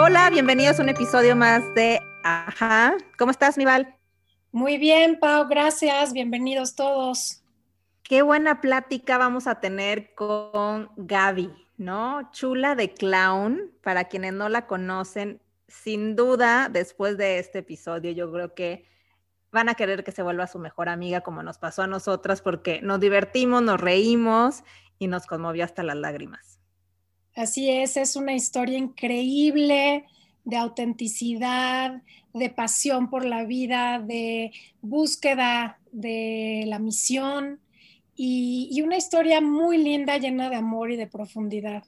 Hola, bienvenidos a un episodio más de Ajá. ¿Cómo estás, Nival? Muy bien, Pau, gracias. Bienvenidos todos. Qué buena plática vamos a tener con Gaby, ¿no? Chula de clown, para quienes no la conocen, sin duda, después de este episodio, yo creo que van a querer que se vuelva su mejor amiga como nos pasó a nosotras, porque nos divertimos, nos reímos y nos conmovió hasta las lágrimas. Así es, es una historia increíble de autenticidad, de pasión por la vida, de búsqueda de la misión y, una historia muy linda, llena de amor y de profundidad.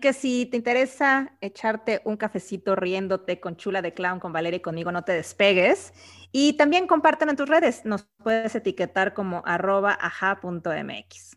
Que si te interesa echarte un cafecito riéndote con Chula de Clown, con Valeria y conmigo, no te despegues. Y también compartan en tus redes. Nos puedes etiquetar como arroba aja.mx.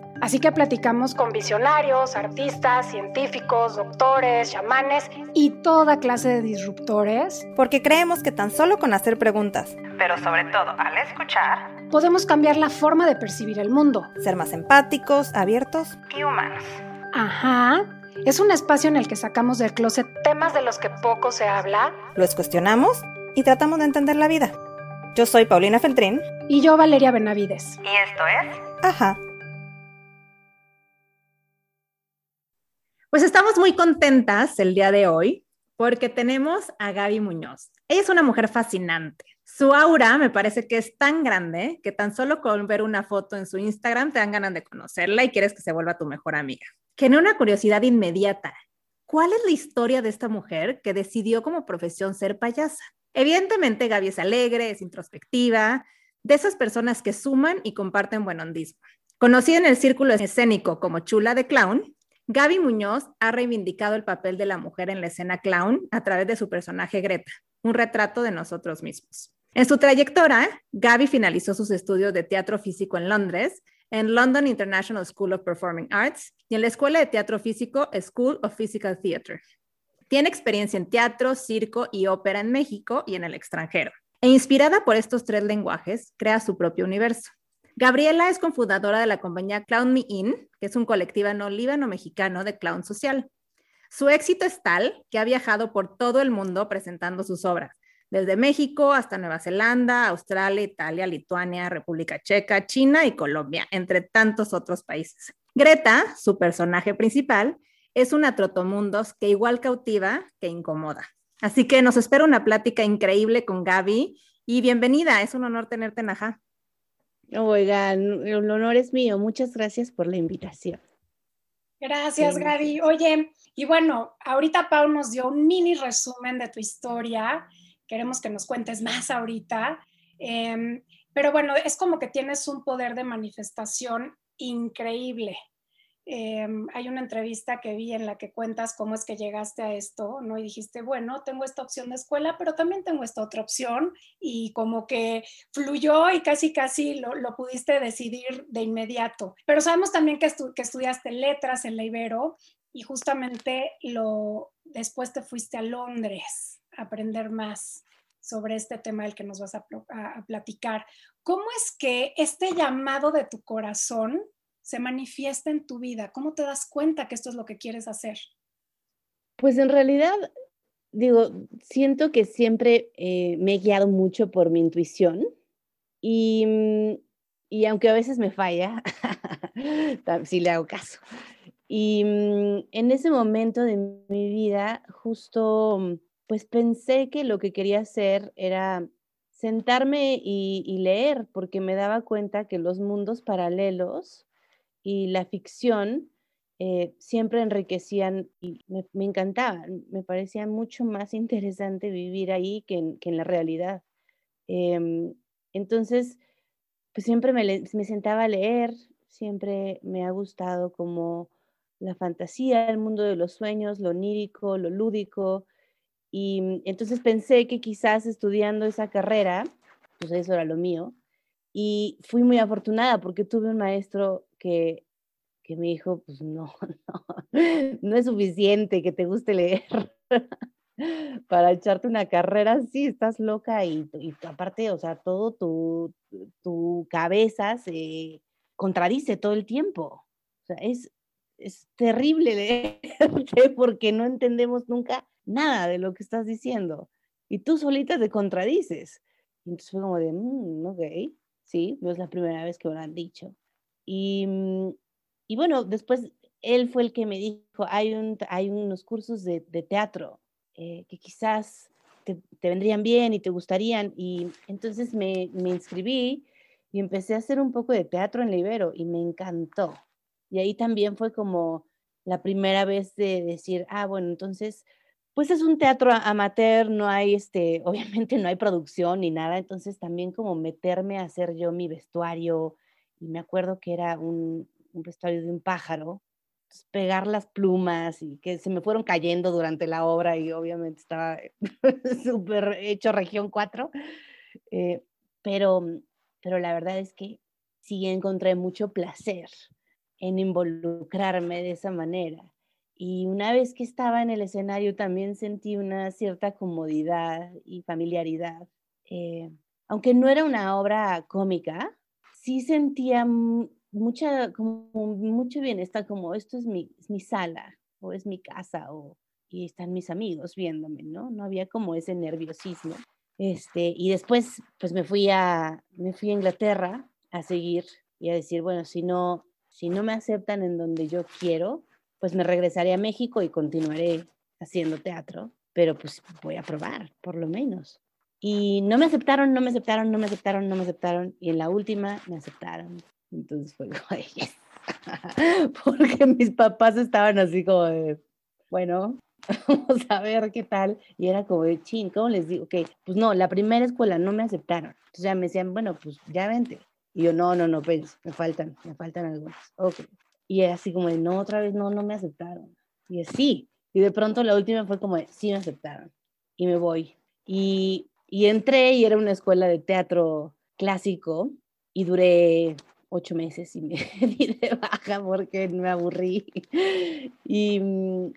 Así que platicamos con visionarios, artistas, científicos, doctores, chamanes y toda clase de disruptores. Porque creemos que tan solo con hacer preguntas, pero sobre todo al escuchar, podemos cambiar la forma de percibir el mundo. Ser más empáticos, abiertos y humanos. Ajá. Es un espacio en el que sacamos del closet temas de los que poco se habla. Los cuestionamos y tratamos de entender la vida. Yo soy Paulina Feltrín. Y yo Valeria Benavides. Y esto es... Ajá. Pues estamos muy contentas el día de hoy porque tenemos a Gaby Muñoz. Ella es una mujer fascinante. Su aura me parece que es tan grande que tan solo con ver una foto en su Instagram te dan ganas de conocerla y quieres que se vuelva tu mejor amiga. Tiene una curiosidad inmediata. ¿Cuál es la historia de esta mujer que decidió como profesión ser payasa? Evidentemente, Gaby es alegre, es introspectiva, de esas personas que suman y comparten buen hondismo. Conocida en el círculo escénico como chula de clown, Gaby Muñoz ha reivindicado el papel de la mujer en la escena clown a través de su personaje Greta, un retrato de nosotros mismos. En su trayectoria, Gaby finalizó sus estudios de teatro físico en Londres, en London International School of Performing Arts y en la Escuela de Teatro Físico School of Physical Theatre. Tiene experiencia en teatro, circo y ópera en México y en el extranjero. E inspirada por estos tres lenguajes, crea su propio universo. Gabriela es cofundadora de la compañía Clown Me In, que es un colectivo no líbano-mexicano de clown social. Su éxito es tal que ha viajado por todo el mundo presentando sus obras, desde México hasta Nueva Zelanda, Australia, Italia, Lituania, República Checa, China y Colombia, entre tantos otros países. Greta, su personaje principal, es una trotomundos que igual cautiva que incomoda. Así que nos espera una plática increíble con Gaby y bienvenida, es un honor tenerte en Ajá. Oigan, el honor es mío. Muchas gracias por la invitación. Gracias, Gaby. Oye, y bueno, ahorita Pau nos dio un mini resumen de tu historia. Queremos que nos cuentes más ahorita. Em, pero bueno, es como que tienes un poder de manifestación increíble. Em, hay una entrevista que vi en la que cuentas cómo es que llegaste a esto, ¿no? Y dijiste, bueno, tengo esta opción de escuela, pero también tengo esta otra opción y como que fluyó y casi, casi lo, pudiste decidir de inmediato. Pero sabemos también que, que estudiaste letras en la Ibero y justamente lo, después te fuiste a Londres a aprender más sobre este tema del que nos vas a platicar. ¿Cómo es que este llamado de tu corazón se manifiesta en tu vida? ¿Cómo te das cuenta que esto es lo que quieres hacer? Pues en realidad, digo, siento que siempre eh, me he guiado mucho por mi intuición y, y aunque a veces me falla, sí le hago caso. Y mm, en ese momento de mi vida, justo, pues pensé que lo que quería hacer era sentarme y leer, porque me daba cuenta que los mundos paralelos y la ficción eh, siempre enriquecían y me, me, encantaban. Me parecía mucho más interesante vivir ahí que en, que en la realidad. Em, entonces, pues siempre me, me, sentaba a leer, siempre me ha gustado como la fantasía, el mundo de los sueños, lo onírico, lo lúdico. Y mm, entonces pensé que quizás estudiando esa carrera, pues eso era lo mío. Y fui muy afortunada porque tuve un maestro que, que me dijo, pues no, no, no es suficiente que te guste leer para echarte una carrera, sí, estás loca y, y aparte, o sea, todo tu, tu cabeza se contradice todo el tiempo. O sea, es, es terrible leerte porque no entendemos nunca nada de lo que estás diciendo. Y tú solita te contradices. entonces fue como de, mm, ok, sí, no es la primera vez que me lo han dicho. Y, mm, y bueno, después él fue el que me dijo, hay, un, hay unos cursos de, teatro eh, que quizás te, te, vendrían bien y te gustarían. Y entonces me, me inscribí y empecé a hacer un poco de teatro en Libero y me encantó. Y ahí también fue como la primera vez de decir, ah, bueno, entonces, pues es un teatro amateur, no hay, este, obviamente no hay producción ni nada, entonces también como meterme a hacer yo mi vestuario, y me acuerdo que era un, vestuario de un pájaro, pues, pegar las plumas y que se me fueron cayendo durante la obra y obviamente estaba súper hecho región 4, eh, pero, pero la verdad es que sí encontré mucho placer en involucrarme de esa manera. Y una vez que estaba en el escenario también sentí una cierta comodidad y familiaridad. Eh, aunque no era una obra cómica, sí sentía mucha, como mucho bienestar, como esto es mi, mi sala o es mi casa o, y están mis amigos viéndome, ¿no? No había como ese nerviosismo. Este, y después, pues me fui a, me fui a Inglaterra a seguir y a decir, bueno, si no, si no me aceptan en donde yo quiero, pues me regresaré a México y continuaré haciendo teatro, pero pues voy a probar, por lo menos. Y no me aceptaron, no me aceptaron, no me aceptaron, no me aceptaron. Y en la última me aceptaron. Entonces fue como, porque mis papás estaban así como de, bueno, vamos a ver qué tal. Y era como de, chin, ¿cómo les digo? Ok, pues no, la primera escuela no me aceptaron. Entonces ya me decían, bueno, pues ya vente. Y yo, no, no, no, pues, me faltan, me faltan algunas. Ok. Y era así como de, no, otra vez no, no me aceptaron. Y sí. Y de pronto la última fue como de, sí me aceptaron. Y me voy. Y, y entré y era una escuela de teatro clásico y duré ocho meses y me di de baja porque me aburrí. Y, mm,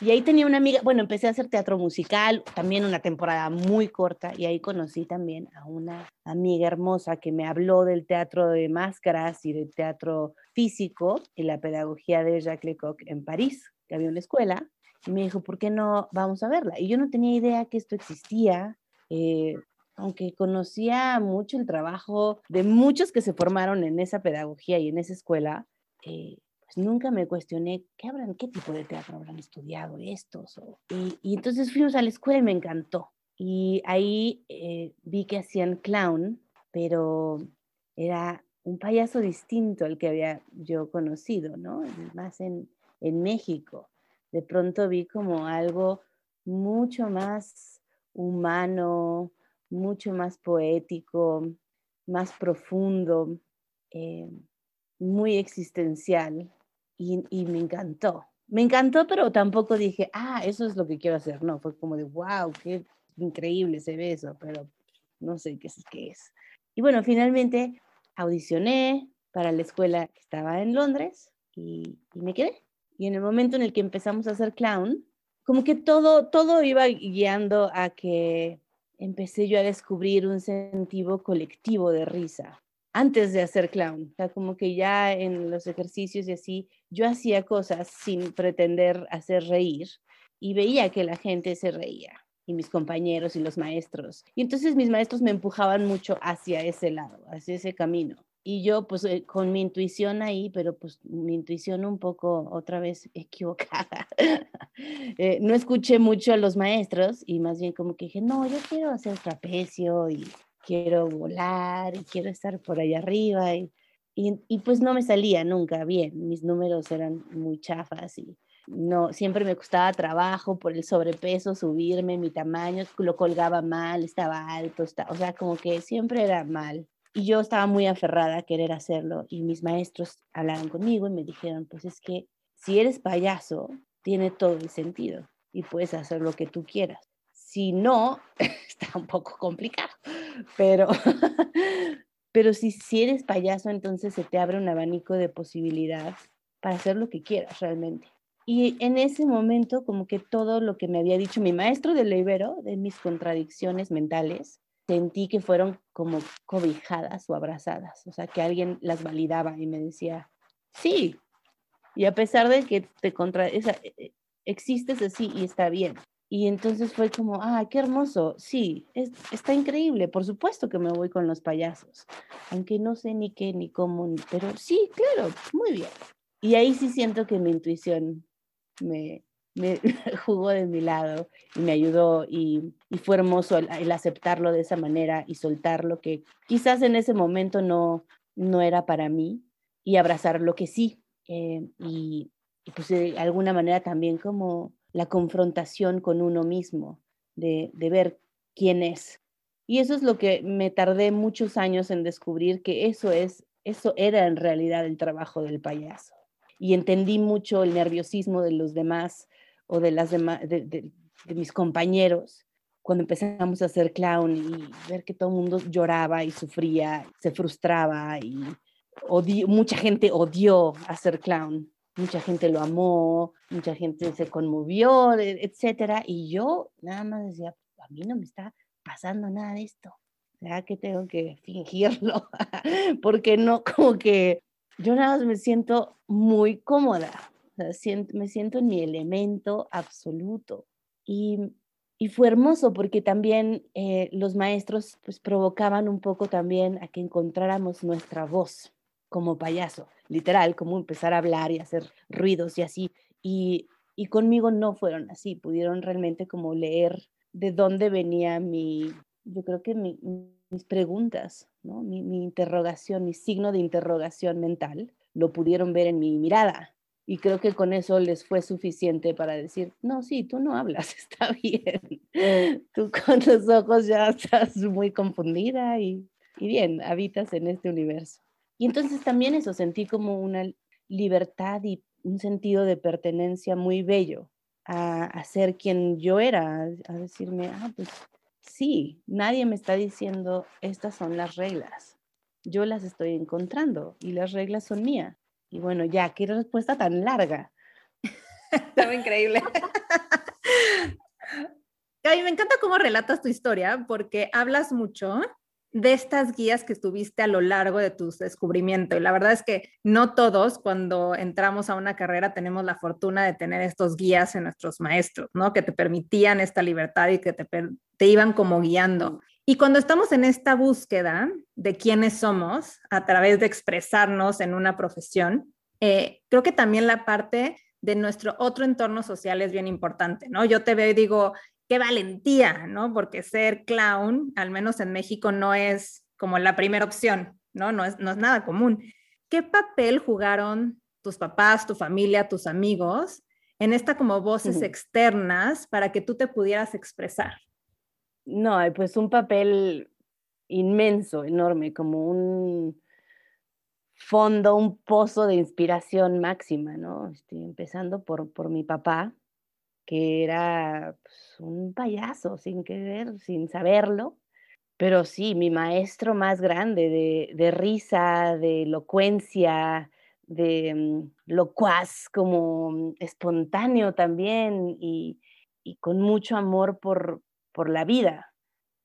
y ahí tenía una amiga, bueno, empecé a hacer teatro musical, también una temporada muy corta, y ahí conocí también a una amiga hermosa que me habló del teatro de máscaras y del teatro físico y la pedagogía de Jacques Lecoq en París, que había una escuela, y me dijo, ¿por qué no vamos a verla? Y yo no tenía idea que esto existía. Eh, aunque conocía mucho el trabajo de muchos que se formaron en esa pedagogía y en esa escuela, eh, pues, nunca me cuestioné qué habrán, qué tipo de teatro habrán estudiado estos. y, entonces fuimos a la escuela y me encantó. Y ahí eh, vi que hacían clown, pero era un payaso distinto al que había yo conocido, ¿no? Más en, en México. De pronto vi como algo mucho más humano, mucho más poético, más profundo, eh, muy existencial y, me encantó. Me encantó, pero tampoco dije, ah, eso es lo que quiero hacer. No, fue como de, wow, qué increíble se ve eso, pero no sé qué es. Qué es. Y bueno, finalmente audicioné para la escuela que estaba en Londres y, y, me quedé. Y en el momento en el que empezamos a hacer clown, como que todo, todo iba guiando a que empecé yo a descubrir un sentido colectivo de risa antes de hacer clown. O sea, como que ya en los ejercicios y así, yo hacía cosas sin pretender hacer reír y veía que la gente se reía y mis compañeros y los maestros. Y entonces mis maestros me empujaban mucho hacia ese lado, hacia ese camino. Y yo pues eh, con mi intuición ahí, pero pues mi intuición un poco otra vez equivocada. eh, no escuché mucho a los maestros y más bien como que dije, no, yo quiero hacer trapecio y quiero volar y quiero estar por allá arriba y, y, pues no me salía nunca bien, mis números eran muy chafas y no, siempre me costaba trabajo por el sobrepeso, subirme, mi tamaño, lo colgaba mal, estaba alto, o sea, como que siempre era mal. Y yo estaba muy aferrada a querer hacerlo y mis maestros hablaron conmigo y me dijeron, pues es que si eres payaso, tiene todo el sentido y puedes hacer lo que tú quieras. Si no, está un poco complicado, pero, pero si, eres payaso, entonces se te abre un abanico de posibilidades para hacer lo que quieras realmente. Y en ese momento, como que todo lo que me había dicho mi maestro de Ibero, de mis contradicciones mentales, sentí que fueron como cobijadas o abrazadas, o sea, que alguien las validaba y me decía, sí, y a pesar de que te contra, e, e, existes así y está bien. Y entonces fue como, ah, qué hermoso, sí, está increíble, por supuesto que me voy con los payasos, aunque no sé ni qué ni cómo, pero sí, claro, muy bien. Y ahí sí siento que mi intuición me, me jugó de mi lado y me ayudó y, fue hermoso el, aceptarlo de esa manera y soltar lo que quizás en ese momento no, no era para mí y abrazar lo que sí. Eh, y, pues de alguna manera también como la confrontación con uno mismo, de, de ver quién es. Y eso es lo que me tardé muchos años en descubrir que eso es, eso era en realidad el trabajo del payaso. Y entendí mucho el nerviosismo de los demás, o de, las de, mis compañeros cuando empezamos a hacer clown y ver que todo el mundo lloraba y sufría, se frustraba y mucha gente odió hacer clown, mucha gente lo amó, mucha gente se conmovió, e, etcétera, y yo nada más decía, a mí no me está pasando nada de esto, ya que tengo que fingirlo, porque no, como que yo nada más me siento muy cómoda, me siento en mi elemento absoluto. Y, fue hermoso porque también eh, los maestros pues provocaban un poco también a que encontráramos nuestra voz como payaso, literal, como empezar a hablar y hacer ruidos y así. Y, conmigo no fueron así, pudieron realmente como leer de dónde venía mi, yo creo que mis preguntas, ¿no? mi interrogación, mi signo de interrogación mental, lo pudieron ver en mi mirada, y creo que con eso les fue suficiente para decir, no, sí, tú no hablas, está bien. Tú con los ojos ya estás muy confundida y, y bien, habitas en este universo. Y entonces también eso, sentí como una libertad y un sentido de pertenencia muy bello a, a, ser quien yo era, a decirme, ah, pues sí, nadie me está diciendo, estas son las reglas. Yo las estoy encontrando y las reglas son mías. Y bueno, ya, qué respuesta tan larga. Estaba increíble. Gaby, me encanta cómo relatas tu historia porque hablas mucho de estas guías que estuviste a lo largo de tu descubrimiento. Y la verdad es que no todos cuando entramos a una carrera tenemos la fortuna de tener estos guías en nuestros maestros, ¿no? Que te permitían esta libertad y que te, te iban como guiando. Y cuando estamos en esta búsqueda de quiénes somos a través de expresarnos en una profesión, eh, creo que también la parte de nuestro otro entorno social es bien importante, ¿no? Yo te veo y digo, qué valentía, ¿no? Porque ser clown, al menos en México, no es como la primera opción, ¿no? No es, no es nada común. ¿Qué papel jugaron tus papás, tu familia, tus amigos en esta como voces externas para que tú te pudieras expresar? No, pues un papel inmenso, enorme, como un fondo, un pozo de inspiración máxima, ¿no? Estoy empezando por, por mi papá, que era pues, un payaso, sin querer, sin saberlo, pero sí, mi maestro más grande de, de risa, de elocuencia, de mm, locuaz, como espontáneo también y, y con mucho amor por, por la vida.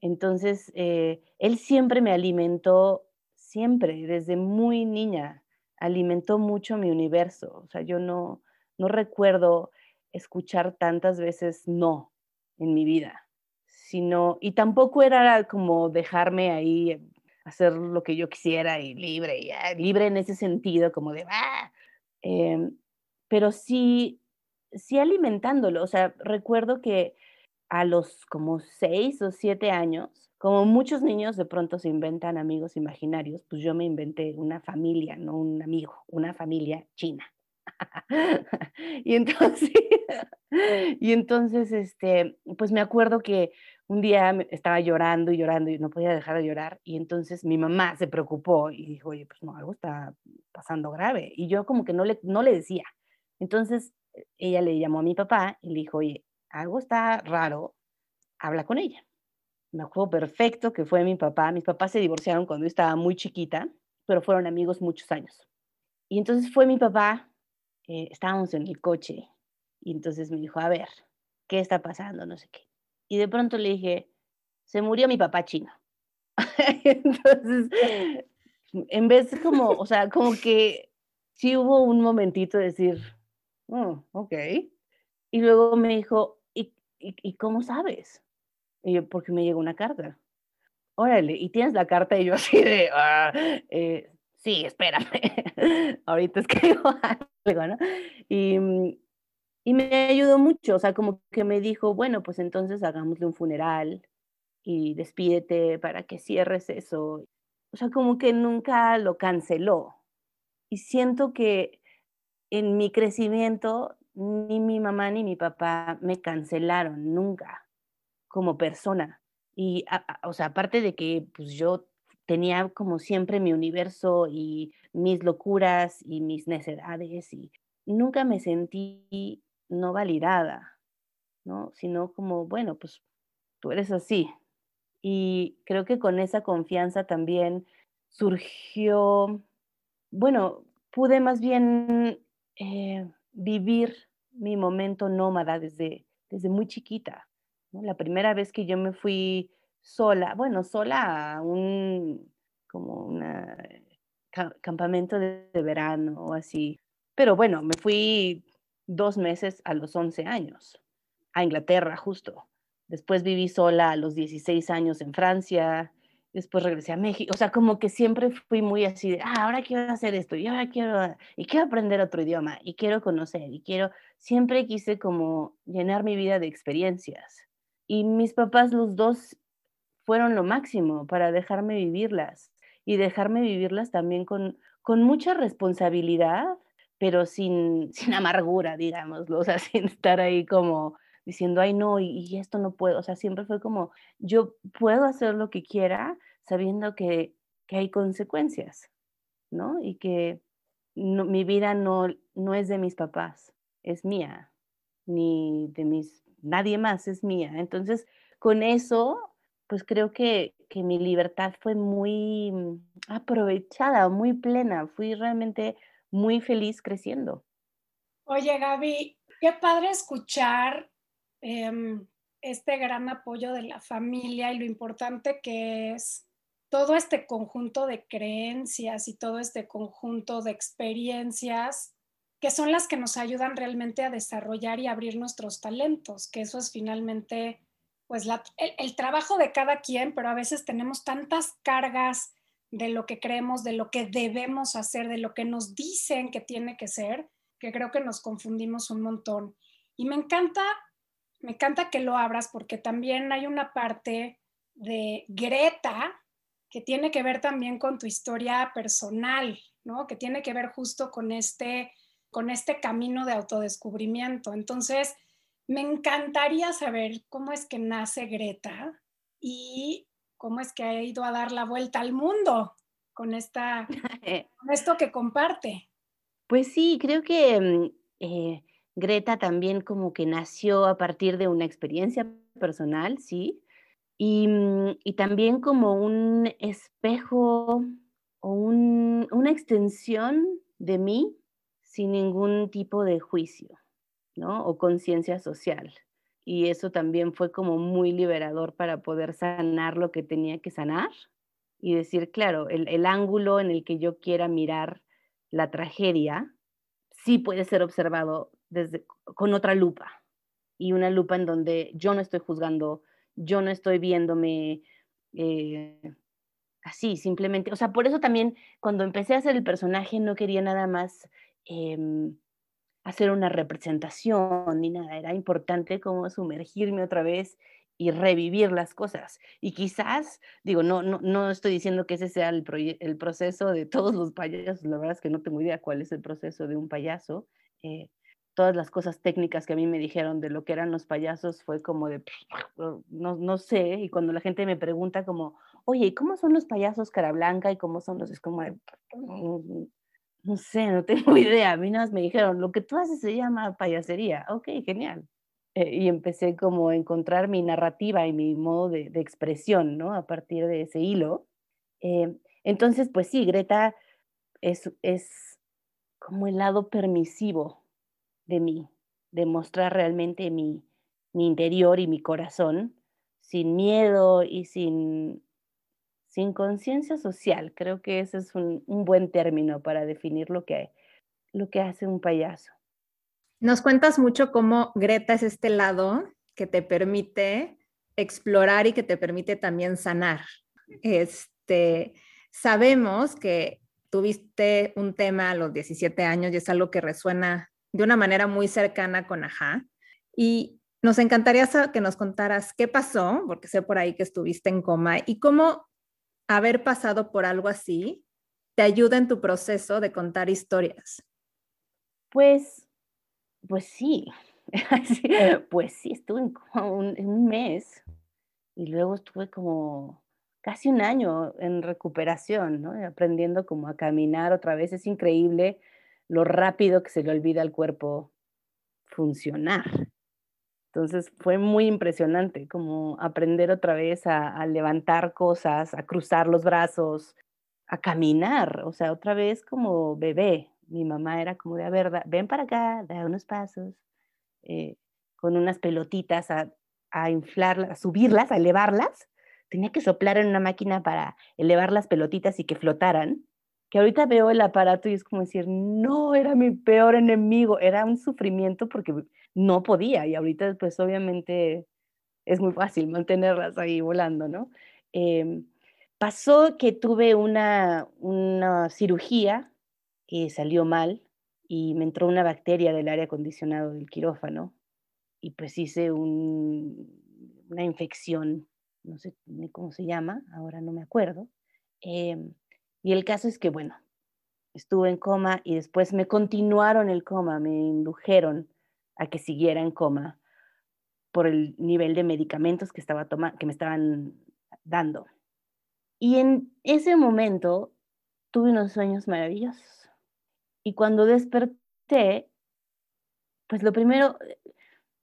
Entonces, eh, él siempre me alimentó, siempre, desde muy niña, alimentó mucho mi universo. O sea, yo no, no recuerdo escuchar tantas veces no en mi vida, sino, y tampoco era como dejarme ahí hacer lo que yo quisiera y libre, ah, libre en ese sentido, como de, ah", em, pero sí, sí alimentándolo. O sea, recuerdo que a los como seis o siete años, como muchos niños de pronto se inventan amigos imaginarios, pues yo me inventé una familia, no un amigo, una familia china. y entonces, y entonces, este, pues me acuerdo que un día estaba llorando y llorando y no podía dejar de llorar y entonces mi mamá se preocupó y dijo, oye, pues no, algo está pasando grave. Y yo como que no le, no le decía, Entonces, ella le llamó a mi papá y le dijo, oye, algo está raro, habla con ella. Me acuerdo perfecto que fue mi papá. Mis papás se divorciaron cuando yo estaba muy chiquita, pero fueron amigos muchos años. Y entonces fue mi papá, eh, estábamos en el coche, y entonces me dijo, a ver, ¿qué está pasando? No sé qué. Y de pronto le dije, se murió mi papá chino. entonces, en vez como, o sea, como que sí hubo un momentito de decir, oh, ok. Y luego me dijo, ¿y, y, cómo sabes? Y yo, porque me llegó una carta. Órale, ¿y tienes la carta? Y yo así de, ah, eh, sí, espérame, ahorita escribo algo, ¿no? Y, y me ayudó mucho, o sea, como que me dijo, bueno, pues entonces hagámosle un funeral y despídete para que cierres eso. O sea, como que nunca lo canceló. Y siento que en mi crecimiento ni mi mamá ni mi papá me cancelaron nunca como persona. Y, o sea, aparte de que pues yo tenía como siempre mi universo y mis locuras y mis necedades y nunca me sentí no validada, ¿no? Sino como, bueno, pues tú eres así. Y creo que con esa confianza también surgió, bueno, pude más bien eh, vivir mi momento nómada desde, desde muy chiquita. La primera vez que yo me fui sola, bueno, sola a un como un campamento de, de, verano o así. Pero bueno, me fui dos meses a los 11 años, a Inglaterra justo. Después viví sola a los 16 años en Francia, después regresé a México, o sea, como que siempre fui muy así de, ah, ahora quiero hacer esto, y ahora quiero, y quiero aprender otro idioma, y quiero conocer, y quiero, siempre quise como llenar mi vida de experiencias. Y mis papás, los dos, fueron lo máximo para dejarme vivirlas y dejarme vivirlas también con, con mucha responsabilidad, pero sin, sin amargura, digámoslo, o sea, sin estar ahí como diciendo, ay, no, y, esto no puedo, o sea, siempre fue como, yo puedo hacer lo que quiera sabiendo que, que hay consecuencias, ¿no? Y que mi vida no, no es de mis papás, es mía, ni de mis, nadie más es mía. Entonces, con eso, pues creo que, que mi libertad fue muy aprovechada, muy plena, fui realmente muy feliz creciendo. Oye, Gaby, qué padre escuchar Em, este gran apoyo de la familia y lo importante que es todo este conjunto de creencias y todo este conjunto de experiencias que son las que nos ayudan realmente a desarrollar y abrir nuestros talentos, que eso es finalmente pues el, el, trabajo de cada quien, pero a veces tenemos tantas cargas de lo que creemos, de lo que debemos hacer, de lo que nos dicen que tiene que ser, que creo que nos confundimos un montón. Y me encanta me encanta que lo abras porque también hay una parte de Greta que tiene que ver también con tu historia personal, ¿no? Que tiene que ver justo con este, con este camino de autodescubrimiento. Entonces, me encantaría saber cómo es que nace Greta y cómo es que ha ido a dar la vuelta al mundo con, esta, con esto que comparte. Pues sí, creo que mm, eh, Greta también como que nació a partir de una experiencia personal, sí, y, mm, también como un espejo o una extensión de mí sin ningún tipo de juicio, ¿no? O conciencia social. Y eso también fue como muy liberador para poder sanar lo que tenía que sanar y decir, claro, el, el ángulo en el que yo quiera mirar la tragedia sí puede ser observado desde, con otra lupa y una lupa en donde yo no estoy juzgando, yo no estoy viéndome eh, así, simplemente, o sea, por eso también cuando empecé a hacer el personaje no quería nada más em, hacer una representación ni nada, era importante como sumergirme otra vez y revivir las cosas. Y quizás, digo, no, no, no estoy diciendo que ese sea el, proceso de todos los payasos, la verdad es que no tengo idea cuál es el proceso de un payaso, eh, todas las cosas técnicas que a mí me dijeron de lo que eran los payasos fue como de, no, no sé, y cuando la gente me pregunta como, oye, ¿cómo son los payasos cara blanca y cómo son los? Es como de, mm, no sé, no tengo idea. A mí nada más me dijeron, lo que tú haces se llama payasería. Ok, genial. Eh, y empecé como a encontrar mi narrativa y mi modo de, expresión, ¿no? A partir de ese hilo. Eh, entonces, pues sí, Greta es, es como el lado permisivo de mí, de mostrar realmente mi, mi interior y mi corazón sin miedo y sin, sin conciencia social. Creo que ese es un, un, buen término para definir lo que, lo que hace un payaso. Nos cuentas mucho cómo Greta es este lado que te permite explorar y que te permite también sanar. Este, sabemos que tuviste un tema a los 17 años y es algo que resuena de una manera muy cercana con Ajá. Y nos encantaría que nos contaras qué pasó, porque sé por ahí que estuviste en coma, y cómo haber pasado por algo así te ayuda en tu proceso de contar historias. Pues pues sí, pues sí, estuve como un, mes y luego estuve como casi un año en recuperación, ¿no? aprendiendo como a caminar otra vez. Es increíble lo rápido que se le olvida al cuerpo funcionar. Entonces fue muy impresionante como aprender otra vez a, levantar cosas, a cruzar los brazos, a caminar, o sea, otra vez como bebé, mi mamá era como de, a ver, ven para acá, da unos pasos, eh, con unas pelotitas a, a inflarlas, a subirlas, a elevarlas. Tenía que soplar en una máquina para elevar las pelotitas y que flotaran. Que ahorita veo el aparato y es como decir, no, era mi peor enemigo, era un sufrimiento porque no podía. Y ahorita, pues obviamente es muy fácil mantenerlas ahí volando, ¿no? Em, pasó que tuve una, una cirugía que salió mal y me entró una bacteria del aire acondicionado del quirófano y pues hice una infección, no sé cómo se llama, ahora no me acuerdo. Em, y el caso es que, bueno, estuve en coma y después me continuaron el coma, me indujeron a que siguiera en coma por el nivel de medicamentos que, estaba que me estaban dando. Y en ese momento tuve unos sueños maravillosos y cuando desperté, pues lo primero,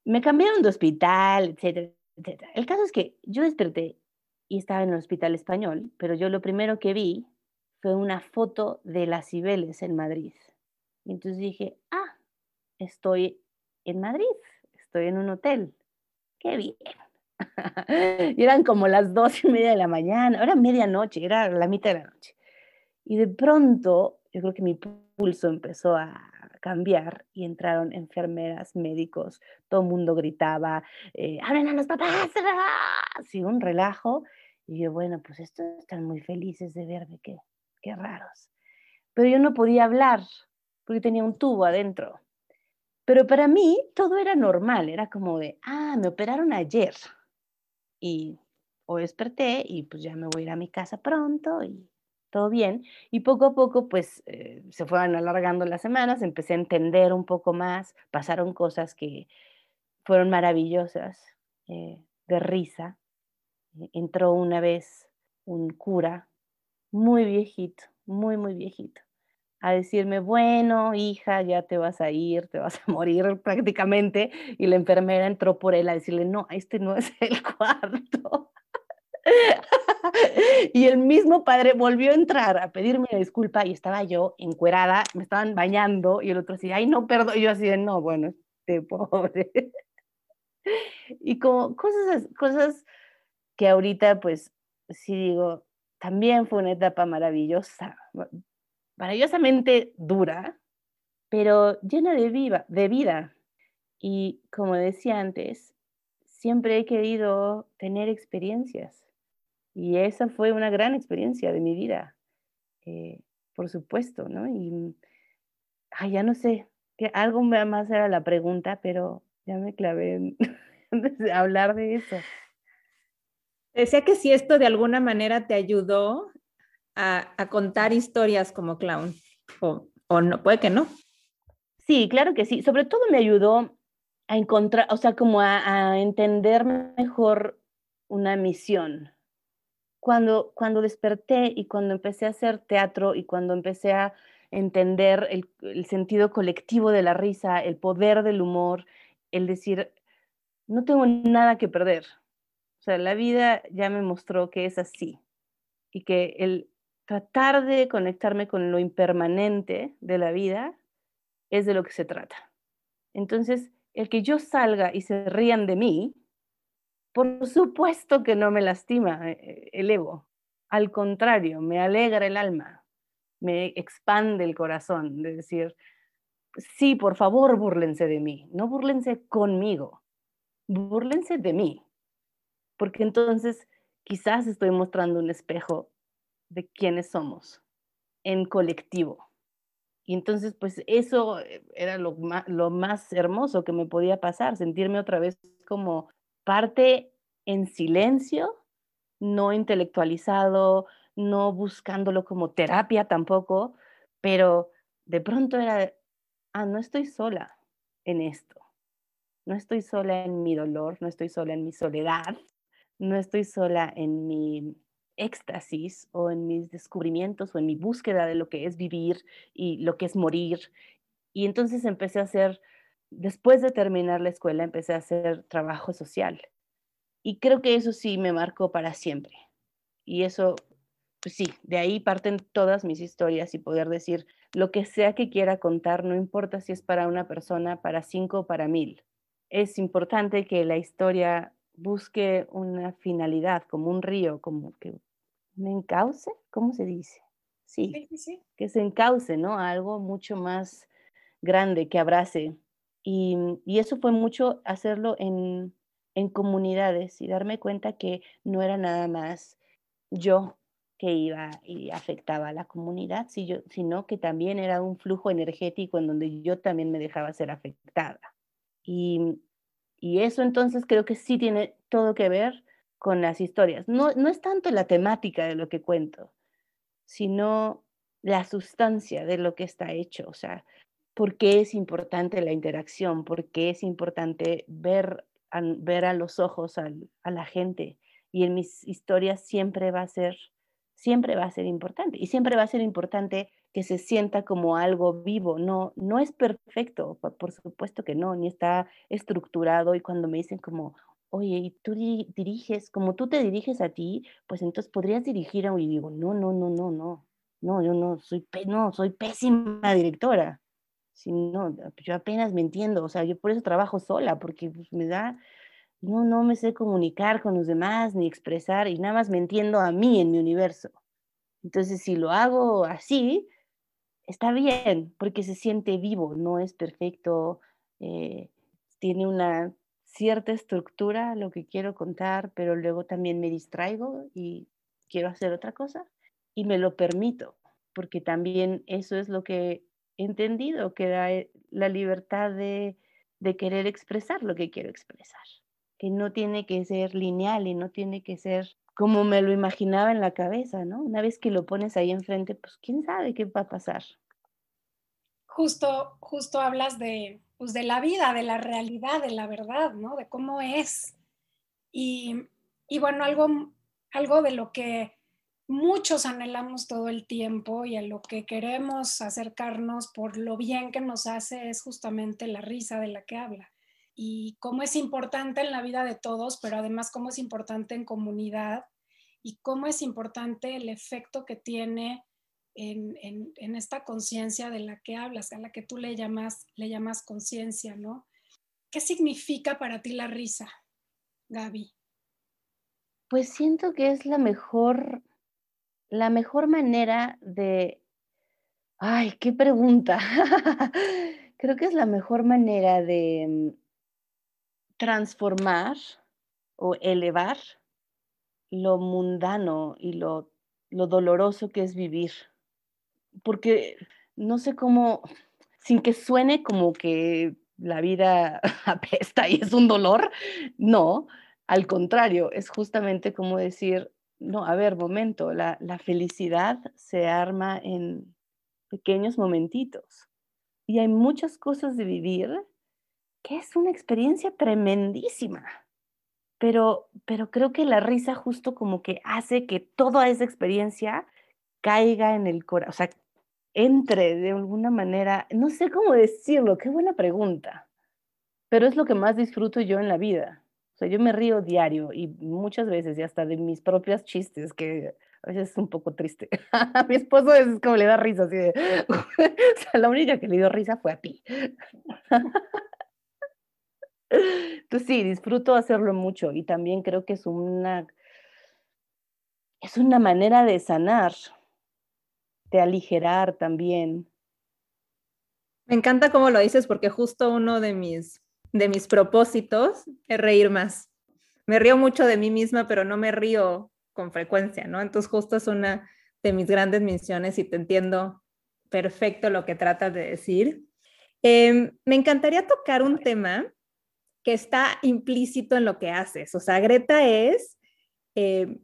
me cambiaron de hospital, etcétera, etcétera. El caso es que yo desperté y estaba en el hospital español, pero yo lo primero que vi fue una foto de las Cibeles en Madrid. Y entonces dije, ah, estoy en Madrid, estoy en un hotel. Qué bien. y eran como las dos y media de la mañana, era medianoche, era la mitad de la noche. Y de pronto, yo creo que mi pulso empezó a cambiar y entraron enfermeras, médicos, todo el mundo gritaba, eh, ¡hablen a los papás! Así un relajo. Y yo, bueno, pues estos están muy felices de verme, qué, qué raros. Pero yo no podía hablar porque tenía un tubo adentro. Pero para mí todo era normal, era como de, ah, me operaron ayer. Y o desperté y pues ya me voy a ir a mi casa pronto y todo bien. Y poco a poco, pues eh, se fueron alargando las semanas, empecé a entender un poco más, pasaron cosas que fueron maravillosas, eh, de risa. Entró una vez un cura muy viejito, muy, muy viejito, a decirme, bueno, hija, ya te vas a ir, te vas a morir prácticamente. Y la enfermera entró por él a decirle, no, este no es el cuarto. y el mismo padre volvió a entrar a pedirme una disculpa y estaba yo encuerada, me estaban bañando y el otro así, ay, no, perdón, y yo así de, no, bueno, este pobre. y como cosas, cosas que ahorita, pues, sí digo, también fue una etapa maravillosa, maravillosamente dura, pero llena de, viva, de vida. Y como decía antes, siempre he querido tener experiencias y esa fue una gran experiencia de mi vida, eh, por supuesto, ¿no? Y ya no sé, que algo más era la pregunta, pero ya me clavé en hablar de eso. Decía que si esto de alguna manera te ayudó a, contar historias como clown, o, no, puede que no. Sí, claro que sí. Sobre todo me ayudó a encontrar, o sea, como a entender mejor una misión, cuando, cuando desperté y cuando empecé a hacer teatro y cuando empecé a entender el sentido colectivo de la risa, el poder del humor, el decir, no tengo nada que perder. O sea, la vida ya me mostró que es así y que el tratar de conectarme con lo impermanente de la vida es de lo que se trata. Entonces, el que yo salga y se rían de mí, por supuesto que no me lastima eh, el ego. Al contrario, me alegra el alma, me expande el corazón de decir, sí, por favor, búrlense de mí, no búrlense conmigo, búrlense de mí, porque entonces quizás estoy mostrando un espejo de quiénes somos en colectivo. Y entonces, pues eso era lo más, lo más hermoso que me podía pasar, sentirme otra vez como parte en silencio, no intelectualizado, no buscándolo como terapia tampoco, pero de pronto era, ah, no estoy sola en esto, no estoy sola en mi dolor, no estoy sola en mi soledad, no estoy sola en mi éxtasis o en mis descubrimientos o en mi búsqueda de lo que es vivir y lo que es morir. Y entonces empecé a hacer, después de terminar la escuela, empecé a hacer trabajo social. Y creo que eso sí me marcó para siempre. Y eso, pues sí, de ahí parten todas mis historias y poder decir lo que sea que quiera contar, no importa si es para una persona, para cinco o para mil. Es importante que la historia busque una finalidad, como un río, como que un encauce, ¿cómo se dice? Sí, que se encauce, ¿no? algo mucho más grande, que abrace. Y, y eso fue mucho hacerlo en, en, comunidades y darme cuenta que no era nada más yo que iba y afectaba a la comunidad, sino que también era un flujo energético en donde yo también me dejaba ser afectada. Y, y eso entonces creo que sí tiene todo que ver con las historias. No, no es tanto la temática de lo que cuento, sino la sustancia de lo que está hecho. O sea, por qué es importante la interacción, por qué es importante ver a, ver a los ojos a la gente. Y en mis historias siempre va a ser, siempre va a ser importante. Y siempre va a ser importante que se sienta como algo vivo. No, no es perfecto, por supuesto que no, ni está estructurado. Y cuando me dicen como, oye, y tú diriges, como tú te diriges a ti, pues entonces podrías dirigir a, y digo, no, no, no, no, no, no, yo no soy, no, soy pésima directora. Si no, yo apenas me entiendo, o sea, yo por eso trabajo sola, porque pues, me da, no, no me sé comunicar con los demás ni expresar y nada más me entiendo a mí en mi universo. Entonces, si lo hago así, está bien, porque se siente vivo, no es perfecto, eh, tiene una cierta estructura lo que quiero contar, pero luego también me distraigo y quiero hacer otra cosa y me lo permito, porque también eso es lo que he entendido, que da eh, la libertad de, de querer expresar lo que quiero expresar, que no tiene que ser lineal y no tiene que ser como me lo imaginaba en la cabeza, ¿no? Una vez que lo pones ahí enfrente, pues quién sabe qué va a pasar justo, justo hablas de, pues, de la vida, de la realidad, de la verdad, ¿no? De cómo es. Y, y bueno, algo, algo de lo que muchos anhelamos todo el tiempo y a lo que queremos acercarnos por lo bien que nos hace es justamente la risa de la que habla. Y cómo es importante en la vida de todos, pero además cómo es importante en comunidad y cómo es importante el efecto que tiene en, esta conciencia de la que hablas, a la que tú le llamas, le llamas conciencia, ¿no? ¿Qué significa para ti la risa, Gaby? Pues siento que es la mejor, la mejor manera de... Ay, qué pregunta. Creo que es la mejor manera de transformar o elevar lo mundano y lo, lo doloroso que es vivir. Porque no sé cómo, sin que suene como que la vida apesta y es un dolor, no, al contrario, es justamente como decir, no, a ver, momento, la, la felicidad se arma en pequeños momentitos. Y hay muchas cosas de vivir que es una experiencia tremendísima. Pero, pero creo que la risa justo como que hace que toda esa experiencia caiga en el corazón, o sea, entre de alguna manera, no sé cómo decirlo, qué buena pregunta, pero es lo que más disfruto yo en la vida. O sea, yo me río diario y muchas veces y hasta de mis propios chistes, que a veces es un poco triste. a mi esposo es como le da risa, así de... o sea, la única que le dio risa fue a ti. Entonces sí, disfruto hacerlo mucho y también creo que es una, es una manera de sanar, de aligerar también. Me encanta cómo lo dices porque justo uno de mis, de mis propósitos es reír más. Me río mucho de mí misma, pero no me río con frecuencia, ¿no? Entonces justo es una de mis grandes misiones y te entiendo perfecto lo que tratas de decir. Em, me encantaría tocar un tema que está implícito en lo que haces. O sea, Greta es em,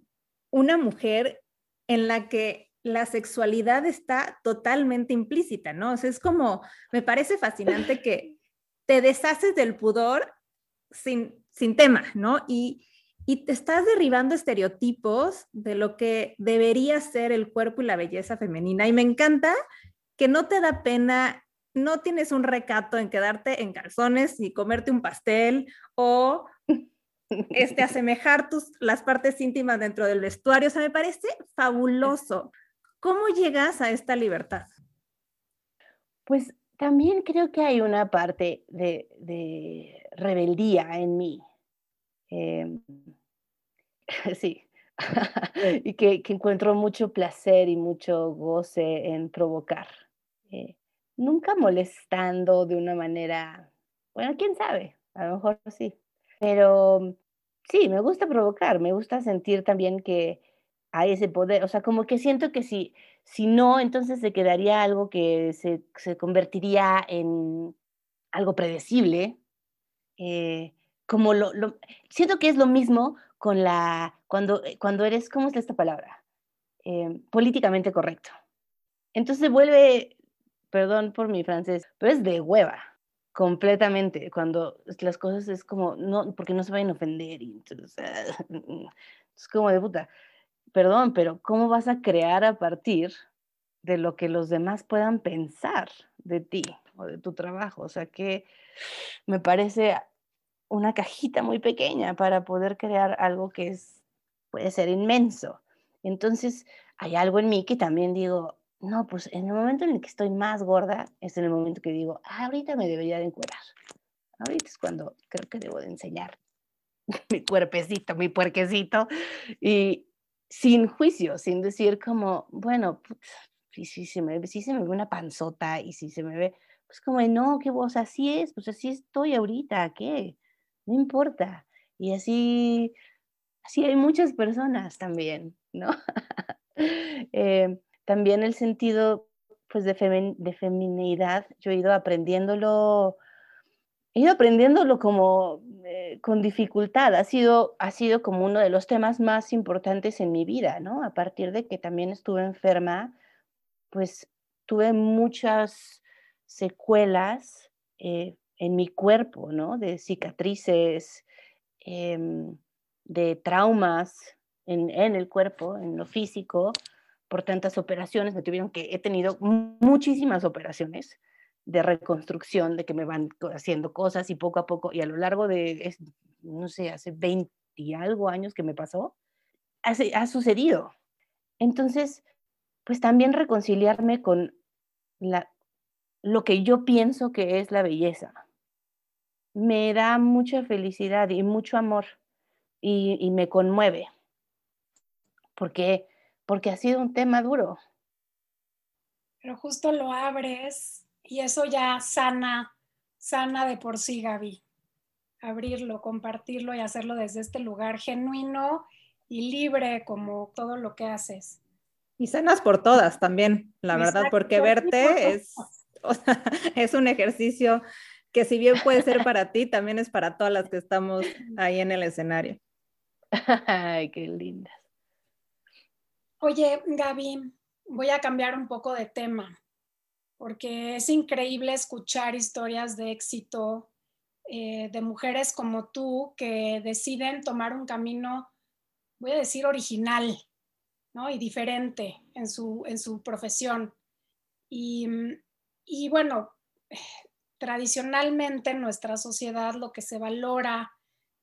una mujer en la que la sexualidad está totalmente implícita, ¿no? O sea, es como, me parece fascinante que te deshaces del pudor sin, sin tema, ¿no? Y, y te estás derribando estereotipos de lo que debería ser el cuerpo y la belleza femenina. Y me encanta que no te da pena, no tienes un recato en quedarte en calzones y comerte un pastel o este, asemejar tus, las partes íntimas dentro del vestuario. O sea, me parece fabuloso. ¿Cómo llegas a esta libertad? Pues también creo que hay una parte de, rebeldía en mí. Em, sí, y que, encuentro mucho placer y mucho goce en provocar. Eh, nunca molestando de una manera, bueno, quién sabe, a lo mejor sí, pero sí, me gusta provocar, me gusta sentir también que, hay ese poder, o sea, como que siento que si, si no, entonces se quedaría algo que se, se convertiría en algo predecible, eh, como lo, siento que es lo mismo con la, cuando, eh, cuando eres, ¿cómo es esta palabra? Eh, políticamente correcto. Entonces vuelve, perdón por mi francés, pero es de hueva, completamente, cuando las cosas es como, no, porque no se vayan a ofender, y entonces, es como de puta perdón, pero ¿cómo vas a crear a partir de lo que los demás puedan pensar de ti o de tu trabajo? O sea que me parece una cajita muy pequeña para poder crear algo que es, puede ser inmenso. Entonces, hay algo en mí que también digo, no, pues en el momento en el que estoy más gorda, es en el momento que digo, ah, ahorita me debería de encuerar. Ahorita es cuando creo que debo de enseñar mi cuerpecito, mi puerquecito. Y, sin juicio, sin decir como, bueno, si, si, se me, si se me ve una panzota y si se me ve, pues como, no, que vos así es, pues así estoy ahorita, ¿qué? No importa. Y así, así hay muchas personas también, ¿no? Eh, también el sentido, pues, de, de feminidad, yo he ido aprendiéndolo he ido aprendiéndolo como eh, con dificultad. Ha sido, ha sido como uno de los temas más importantes en mi vida, ¿no? A partir de que también estuve enferma, pues tuve muchas secuelas eh, en mi cuerpo, ¿no? De cicatrices, em, de traumas en el cuerpo, en lo físico, por tantas operaciones. Me tuvieron que, he tenido muchísimas operaciones de reconstrucción, de que me van haciendo cosas y poco a poco, y a lo largo de, no sé, hace 20 y algo años que me pasó, ha sucedido. Entonces, pues también reconciliarme con la, lo que yo pienso que es la belleza. Me da mucha felicidad y mucho amor y me conmueve, porque, porque ha sido un tema duro. Pero justo lo abres y eso ya sana, sana de por sí, Gaby. Abrirlo, compartirlo y hacerlo desde este lugar genuino y libre como todo lo que haces. Y sanas por todas también, la verdad, porque verte es, es un ejercicio que si bien puede ser para ti, también es para todas las que estamos ahí en el escenario. Ay, qué lindas. Oye, Gaby, voy a cambiar un poco de tema porque es increíble escuchar historias de éxito eh, de mujeres como tú que deciden tomar un camino, voy a decir, original ¿no? y diferente en su, en su profesión. Y, y bueno, tradicionalmente en nuestra sociedad lo que se valora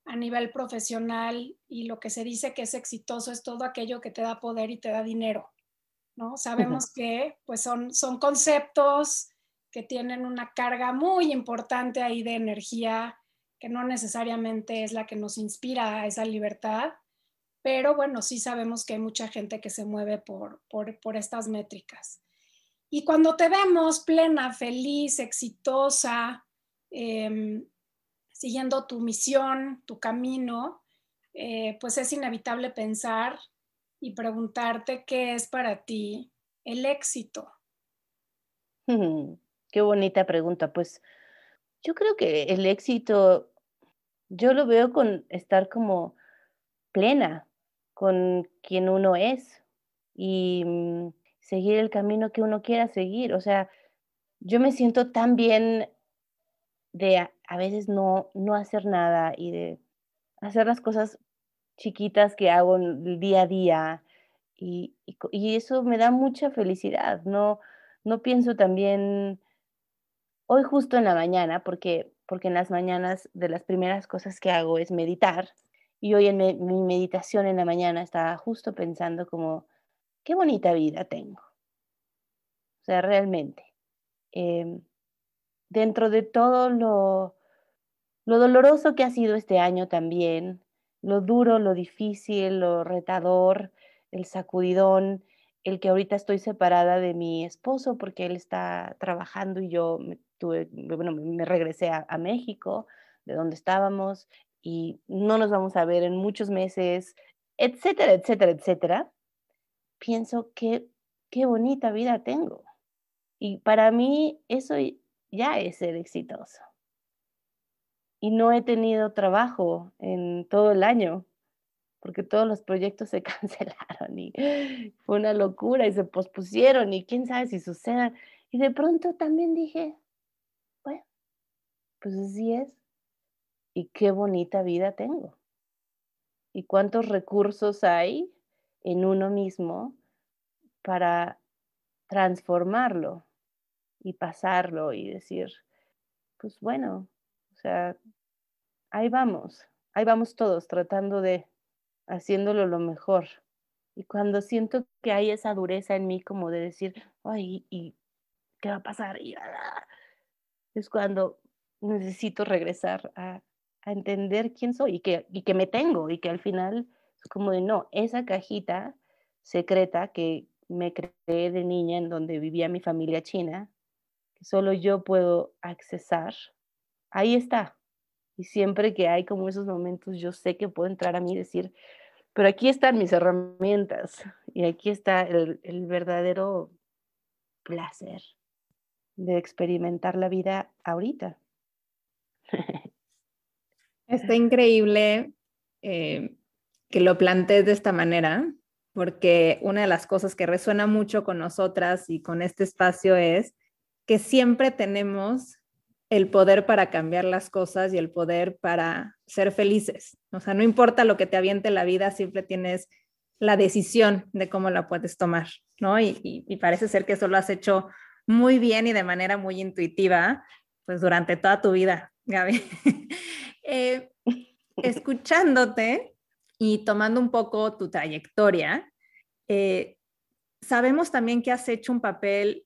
a nivel profesional y lo que se dice que es exitoso es todo aquello que te da poder y te da dinero, ¿no? Sabemos que pues son, son conceptos que tienen una carga muy importante ahí de energía que no necesariamente es la que nos inspira a esa libertad, pero bueno, sí sabemos que hay mucha gente que se mueve por, por, estas métricas. Y cuando te vemos plena, feliz, exitosa, em, siguiendo tu misión, tu camino, eh, pues es inevitable pensar y preguntarte qué es para ti el éxito. Qué bonita pregunta. Pues yo creo que el éxito, yo lo veo con estar como plena con quien uno es y mm, seguir el camino que uno quiera seguir. O sea, yo me siento tan bien de a, veces no, no hacer nada y de hacer las cosas chiquitas que hago el día a día y, y, eso me da mucha felicidad. No, no pienso también hoy justo en la mañana, porque, porque en las mañanas de las primeras cosas que hago es meditar, y hoy en mi meditación en la mañana estaba justo pensando como, qué bonita vida tengo. O sea, realmente. Em, dentro de todo lo, lo doloroso que ha sido este año también, lo duro, lo difícil, lo retador, el sacudidón, el que ahorita estoy separada de mi esposo porque él está trabajando y yo me, tuve, bueno, me regresé a, México, de donde estábamos, y no nos vamos a ver en muchos meses, etcétera, etcétera, etcétera, pienso que qué bonita vida tengo. Y para mí eso ya es ser exitoso. Y no he tenido trabajo en todo el año porque todos los proyectos se cancelaron y fue una locura y se pospusieron y quién sabe si sucedan. Y de pronto también dije, bueno, pues así es. Y qué bonita vida tengo. Y cuántos recursos hay en uno mismo para transformarlo y pasarlo y decir, pues bueno, o sea, ahí vamos, ahí vamos todos tratando de haciéndolo lo mejor. Y cuando siento que hay esa dureza en mí como de decir, ay, ¿y qué va a pasar? Y, es cuando necesito regresar a, entender quién soy y que, y que me tengo y que al final es como de, no, esa cajita secreta que me creé de niña en donde vivía mi familia china, que solo yo puedo accesar, ahí está. Y siempre que hay como esos momentos, yo sé que puedo entrar a mí y decir, pero aquí están mis herramientas y aquí está el, verdadero placer de experimentar la vida ahorita. Está increíble eh, que lo plantees de esta manera, porque una de las cosas que resuena mucho con nosotras y con este espacio es que siempre tenemos el poder para cambiar las cosas y el poder para ser felices. O sea, no importa lo que te aviente la vida, siempre tienes la decisión de cómo la puedes tomar, ¿no? Y, parece ser que eso lo has hecho muy bien y de manera muy intuitiva, pues durante toda tu vida, Gaby. Eh, escuchándote y tomando un poco tu trayectoria, eh, sabemos también que has hecho un papel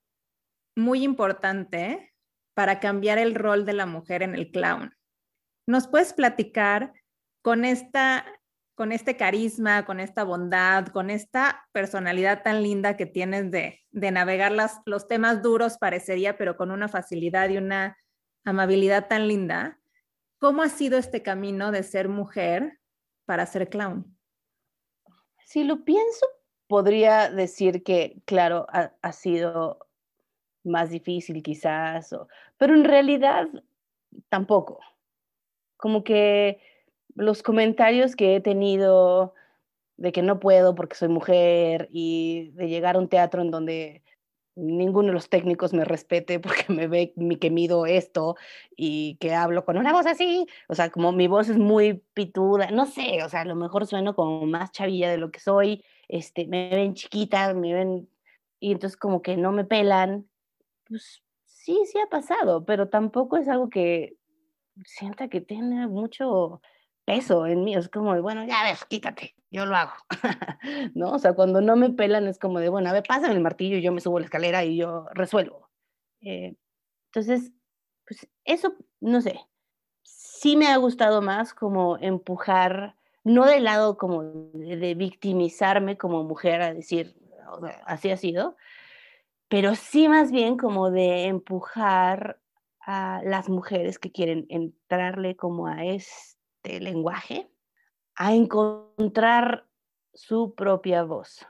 muy importante para cambiar el rol de la mujer en el clown. ¿Nos puedes platicar con esta con este carisma, con esta bondad, con esta personalidad tan linda que tienes de, navegar los temas duros, parecería, pero con una facilidad y una amabilidad tan linda. ¿Cómo ha sido este camino de ser mujer para ser clown? Si lo pienso, podría decir que, claro, ha sido más difícil quizás, pero en realidad tampoco. Como que los comentarios que he tenido de que no puedo porque soy mujer y de llegar a un teatro en donde ninguno de los técnicos me respete porque me ve que mido esto y que hablo con una voz así, o sea, como mi voz es muy pituda, no sé, o sea, a lo mejor sueno como más chavilla de lo que soy, este, me ven chiquita, me ven, y entonces como que no me pelan, pues sí, sí ha pasado, pero tampoco es algo que sienta que tiene mucho peso en mí. Es como bueno, ya ves, quítate, yo lo hago. ¿No? O sea, cuando no me pelan es como de, bueno, a ver, pásame el martillo y yo me subo la escalera y yo resuelvo. Eh, entonces, pues eso, no sé, sí me ha gustado más como empujar, no del lado como de, victimizarme como mujer a decir, así ha sido, pero sí más bien como de empujar a las mujeres que quieren entrarle como a este lenguaje, a encontrar su propia voz,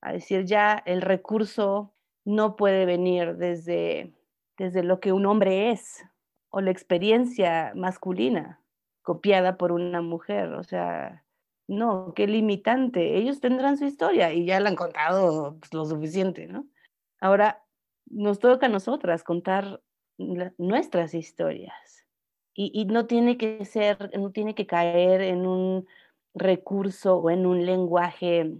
a decir ya el recurso no puede venir desde, desde lo que un hombre es, o la experiencia masculina copiada por una mujer. O sea, no, qué limitante. Ellos tendrán su historia y ya la han contado pues, lo suficiente, ¿no? Ahora nos toca a nosotras contar nuestras historias. Y, no tiene que ser, no tiene que caer en un recurso o en un lenguaje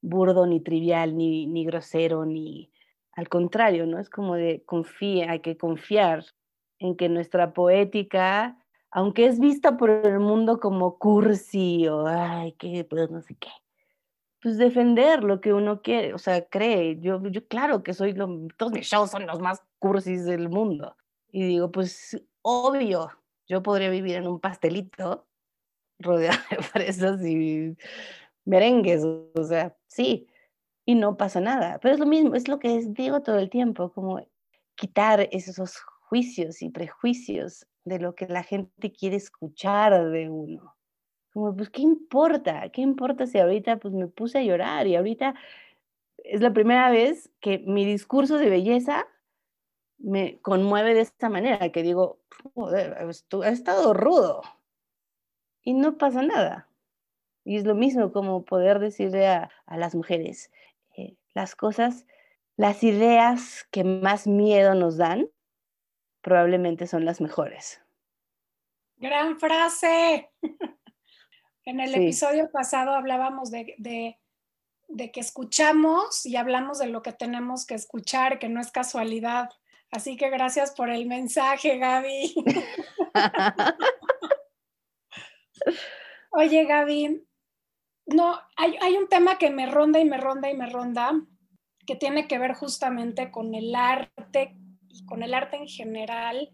burdo, ni trivial, ni, ni grosero, ni al contrario, ¿no? Es como de confía, hay que confiar en que nuestra poética, aunque es vista por el mundo como cursi o ay, qué, pues no sé qué, pues defender lo que uno quiere, o sea, cree. Yo, yo claro que soy, lo, todos mis shows son los más cursis del mundo. Y digo, pues obvio, yo podría vivir en un pastelito rodeado de fresas y merengues, o sea, sí, y no pasa nada. Pero es lo mismo, es lo que digo todo el tiempo, como quitar esos juicios y prejuicios de lo que la gente quiere escuchar de uno. Como, pues, ¿qué importa? ¿Qué importa si ahorita pues me puse a llorar y ahorita es la primera vez que mi discurso de belleza me conmueve de esta manera, que digo, joder, ha estado rudo y no pasa nada. Y es lo mismo como poder decirle a, las mujeres, eh, las cosas, las ideas que más miedo nos dan, probablemente son las mejores. Gran frase. en el episodio pasado hablábamos de, que escuchamos y hablamos de lo que tenemos que escuchar, que no es casualidad. Así que gracias por el mensaje, Gaby. Oye, Gaby, no, hay, hay, un tema que me ronda y me ronda y me ronda, que tiene que ver justamente con el arte y con el arte en general.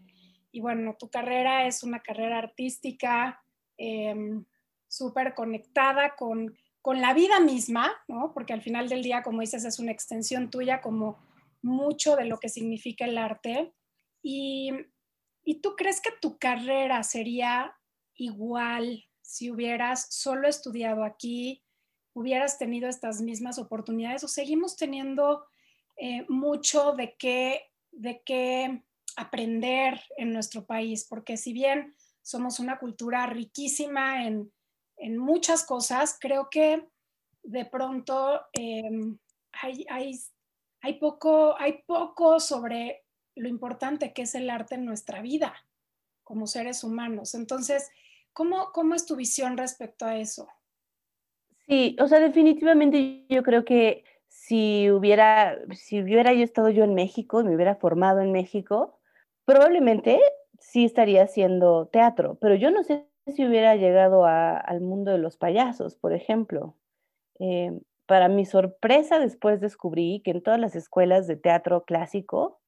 Y bueno, tu carrera es una carrera artística em, súper conectada con, con la vida misma, ¿no? Porque al final del día, como dices, es una extensión tuya como mucho de lo que significa el arte. Y, ¿Y tú crees que tu carrera sería igual si hubieras solo estudiado aquí, hubieras tenido estas mismas oportunidades o seguimos teniendo eh, mucho de qué de qué aprender en nuestro país, porque si bien somos una cultura riquísima en, muchas cosas, creo que de pronto em, hay, hay, poco, hay poco sobre lo importante que es el arte en nuestra vida como seres humanos. Entonces, ¿cómo, cómo es tu visión respecto a eso? Sí, o sea, definitivamente yo creo que si hubiera, si hubiera yo estado yo en México y me hubiera formado en México, probablemente sí estaría haciendo teatro, pero yo no sé si hubiera llegado al mundo de los payasos, por ejemplo. Eh, para mi sorpresa, después descubrí que en todas las escuelas de teatro clásico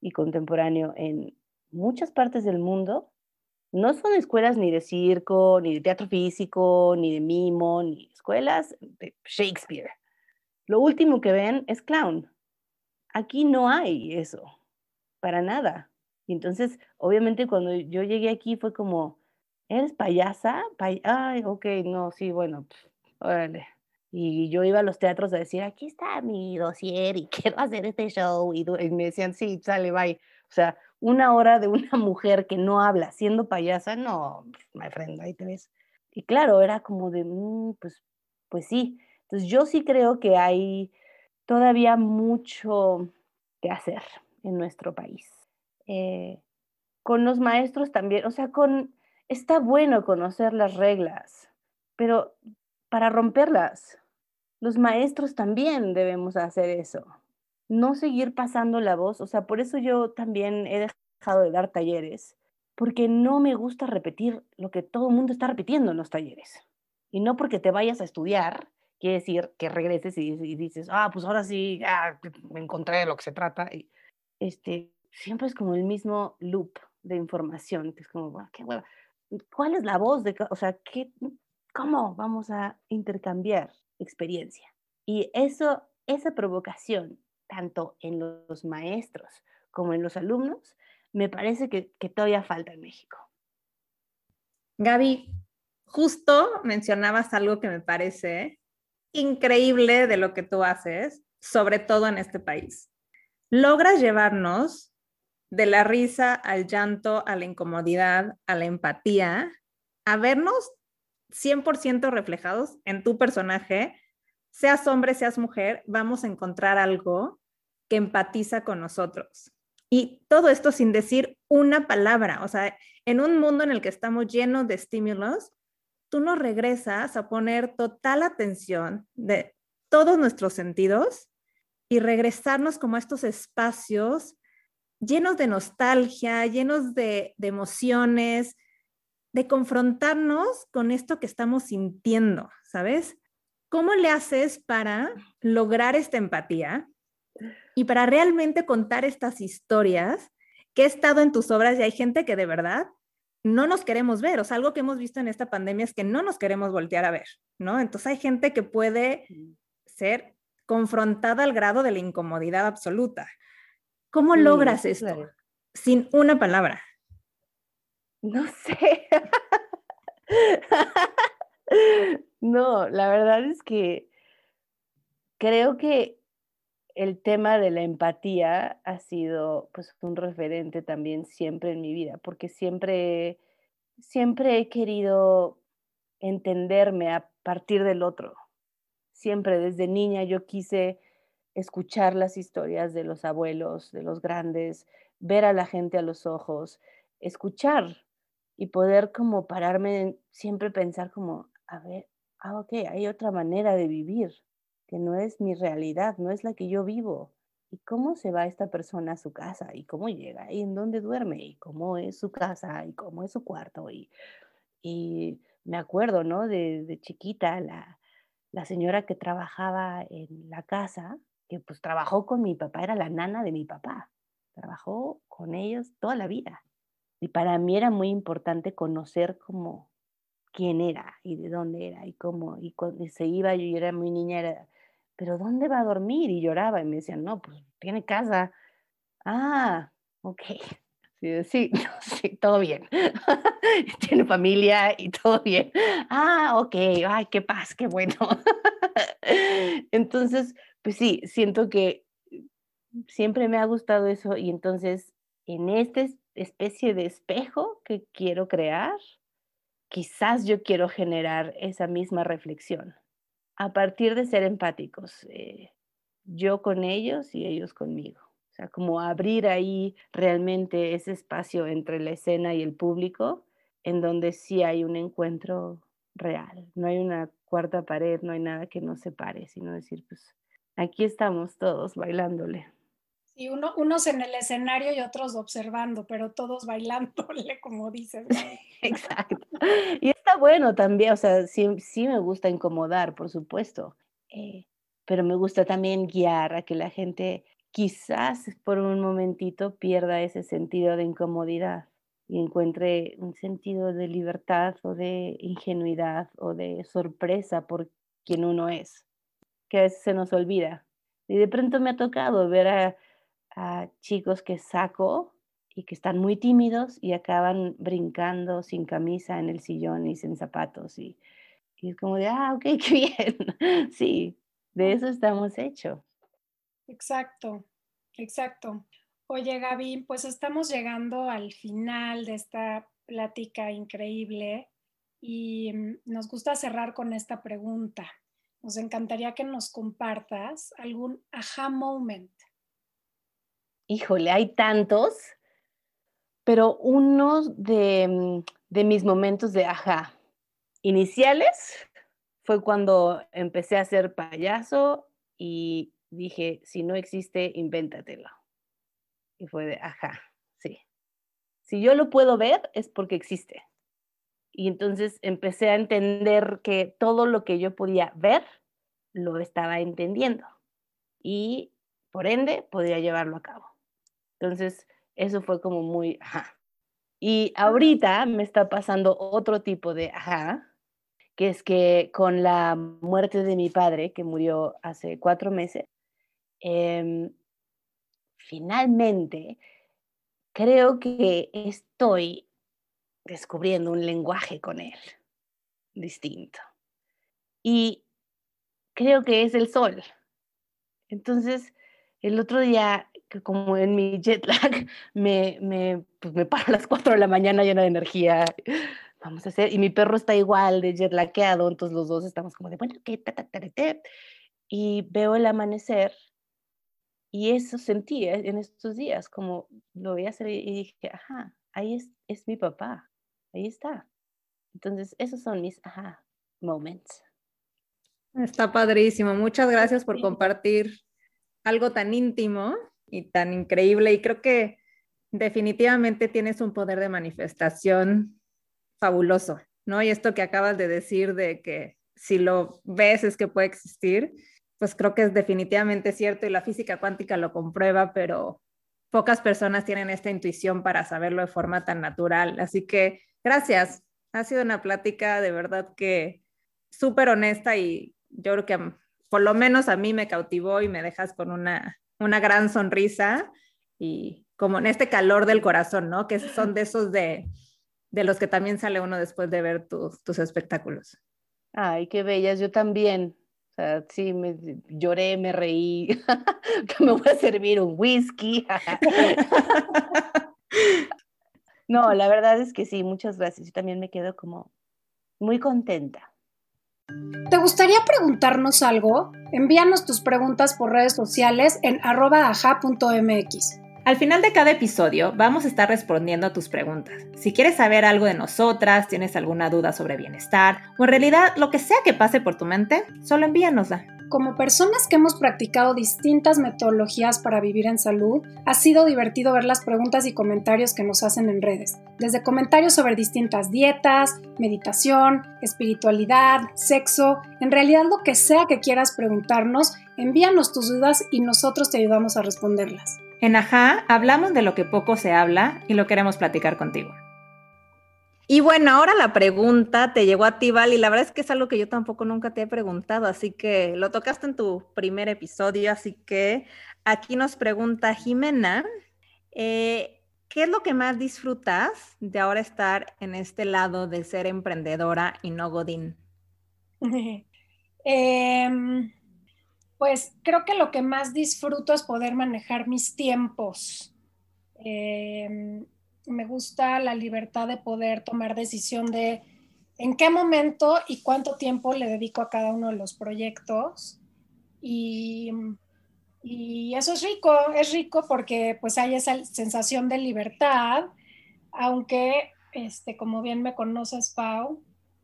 y contemporáneo en muchas partes del mundo, no son escuelas ni de circo, ni de teatro físico, ni de mimo, ni escuelas de Shakespeare lo último que ven es clown. Aquí no hay eso, para nada. Entonces, obviamente, cuando yo llegué aquí fue como, ¿eres payasa? Ay, ok, no, sí, bueno, órale. Y yo iba a los teatros a decir, aquí está mi dossier y quiero hacer este show. Y, me decían, sí, sale, bye. O sea, una hora de una mujer que no habla siendo payasa, no, my friend, ahí te ves. Y claro, era como de, mm, pues, pues sí. Entonces yo sí creo que hay todavía mucho que hacer en nuestro país. Eh, con los maestros también, o sea, con, está bueno conocer las reglas, pero para romperlas, los maestros también debemos hacer eso. no seguir pasando la voz, o sea, por eso yo también he dejado de dar talleres, porque no me gusta repetir lo que todo el mundo está repitiendo en los talleres. Y no porque te vayas a estudiar, quiere decir que regreses y, dices, ah, pues ahora sí, ya me encontré de lo que se trata. Y, este, siempre es como el mismo loop de información, que es como, qué hueva. ¿Cuál es la voz de, o sea, qué, cómo vamos a intercambiar experiencia? Y eso, esa provocación, tanto en los maestros como en los alumnos, me parece que, que todavía falta en México. Gaby, justo mencionabas algo que me parece increíble de lo que tú haces, sobre todo en este país. Logras llevarnos de la risa al llanto, a la incomodidad, a la empatía, a vernos 100% reflejados en tu personaje, seas hombre, seas mujer, vamos a encontrar algo que empatiza con nosotros. Y todo esto sin decir una palabra, o sea, en un mundo en el que estamos llenos de estímulos, tú nos regresas a poner total atención de todos nuestros sentidos y regresarnos como a estos espacios llenos de nostalgia, llenos de, de emociones, de confrontarnos con esto que estamos sintiendo, ¿sabes? ¿Cómo le haces para lograr esta empatía y para realmente contar estas historias que he estado en tus obras y hay gente que de verdad no nos queremos ver. O sea, algo que hemos visto en esta pandemia es que no nos queremos voltear a ver, ¿no? Entonces hay gente que puede ser confrontada al grado de la incomodidad absoluta. ¿Cómo logras esto? Sin una palabra. No sé. no, la verdad es que creo que el tema de la empatía ha sido pues un referente también siempre en mi vida, porque siempre, siempre he querido entenderme a partir del otro. Siempre desde niña yo quise escuchar las historias de los abuelos, de los grandes, ver a la gente a los ojos, escuchar y poder como pararme, siempre pensar como, a ver, ah, ok, hay otra manera de vivir, que no es mi realidad, no es la que yo vivo. ¿Y cómo se va esta persona a su casa? ¿Y cómo llega? ¿Y en dónde duerme? ¿Y cómo es su casa? ¿Y cómo es su cuarto? Y, me acuerdo, ¿no? De, de chiquita, la, la señora que trabajaba en la casa, que pues trabajó con mi papá, era la nana de mi papá. Trabajó con ellos toda la vida. Y para mí era muy importante conocer cómo, quién era y de dónde era y cómo. Y cuando se iba, yo era muy niña, era, pero ¿dónde va a dormir? Y lloraba y me decían, no, pues tiene casa. Ah, ok. Sí, sí, sí, todo bien. tiene familia y todo bien. Ah, ok, ay, qué paz, qué bueno. entonces, pues sí, siento que siempre me ha gustado eso y entonces en esta especie de espejo que quiero crear, quizás yo quiero generar esa misma reflexión a partir de ser empáticos, eh, yo con ellos y ellos conmigo. O sea, como abrir ahí realmente ese espacio entre la escena y el público, en donde sí hay un encuentro real, no hay una cuarta pared, no hay nada que nos separe, sino decir, pues aquí estamos todos bailándole. Sí, uno, unos en el escenario y otros observando, pero todos bailándole, como dices. Exacto. Y está bueno también, o sea, sí, sí me gusta incomodar, por supuesto, eh, pero me gusta también guiar a que la gente quizás por un momentito pierda ese sentido de incomodidad y encuentre un sentido de libertad o de ingenuidad o de sorpresa por quien uno es, que a veces se nos olvida. Y de pronto me ha tocado ver a chicos que saco y que están muy tímidos y acaban brincando sin camisa en el sillón y sin zapatos. Y, y es como de, ah, ok, qué bien. sí, de eso estamos hechos. Exacto, exacto. Oye, Gaby, pues estamos llegando al final de esta plática increíble y mm, nos gusta cerrar con esta pregunta. Nos encantaría que nos compartas algún aha moment híjole, hay tantos, pero uno de, de mis momentos de ajá iniciales fue cuando empecé a ser payaso y dije, si no existe, invéntatelo. Y fue de, ajá, sí. Si yo lo puedo ver, es porque existe. Y entonces empecé a entender que todo lo que yo podía ver, lo estaba entendiendo. Y por ende, podía llevarlo a cabo. Entonces, eso fue como muy, ajá. Y ahorita me está pasando otro tipo de, ajá, que es que con la muerte de mi padre, que murió hace cuatro meses, em, finalmente creo que estoy descubriendo un lenguaje con él distinto. Y creo que es el sol. Entonces, el otro día, como en mi jet lag, me, me, pues me paro a las 4 de la mañana llena de energía. Vamos a hacer, y mi perro está igual de jet laqueado, entonces los dos estamos como de, bueno, ¿qué? Y veo el amanecer y eso sentí eh, en estos días, como lo voy a hacer y dije, ajá, ahí es, es mi papá, ahí está. Entonces, esos son mis ajá moments. Está padrísimo. Muchas gracias por compartir algo tan íntimo y tan increíble. Y creo que definitivamente tienes un poder de manifestación fabuloso, ¿no? Y esto que acabas de decir de que si lo ves es que puede existir, pues creo que es definitivamente cierto y la física cuántica lo comprueba, pero pocas personas tienen esta intuición para saberlo de forma tan natural. Así que gracias. Ha sido una plática de verdad que súper honesta y yo creo que por lo menos a mí me cautivó y me dejas con una, una gran sonrisa y como en este calor del corazón, ¿no? Que son de esos de, de los que también sale uno después de ver tus, tus espectáculos. Ay, qué bellas, yo también sea, sí, me lloré, me reí, que me voy a servir un whisky. no, la verdad es que sí, muchas gracias. Yo también me quedo como muy contenta. ¿Te gustaría preguntarnos algo? Envíanos tus preguntas por redes sociales en arroba.aja.mx. Al final de cada episodio vamos a estar respondiendo a tus preguntas. Si quieres saber algo de nosotras, tienes alguna duda sobre bienestar o en realidad lo que sea que pase por tu mente, solo envíanosla. Como personas que hemos practicado distintas metodologías para vivir en salud, ha sido divertido ver las preguntas y comentarios que nos hacen en redes. Desde comentarios sobre distintas dietas, meditación, espiritualidad, sexo, en realidad lo que sea que quieras preguntarnos, envíanos tus dudas y nosotros te ayudamos a responderlas. En Ajá hablamos de lo que poco se habla y lo queremos platicar contigo. Y bueno, ahora la pregunta te llegó a ti, Val, y la verdad es que es algo que yo tampoco nunca te he preguntado, así que lo tocaste en tu primer episodio, así que aquí nos pregunta Jimena, eh, ¿qué es lo que más disfrutas de ahora estar en este lado de ser emprendedora y no Godín? eh, pues creo que lo que más disfruto es poder manejar mis tiempos. Em, me gusta la libertad de poder tomar decisión de en qué momento y cuánto tiempo le dedico a cada uno de los proyectos. Y, y eso es rico, es rico porque pues hay esa sensación de libertad, aunque, este, como bien me conoces, Pau,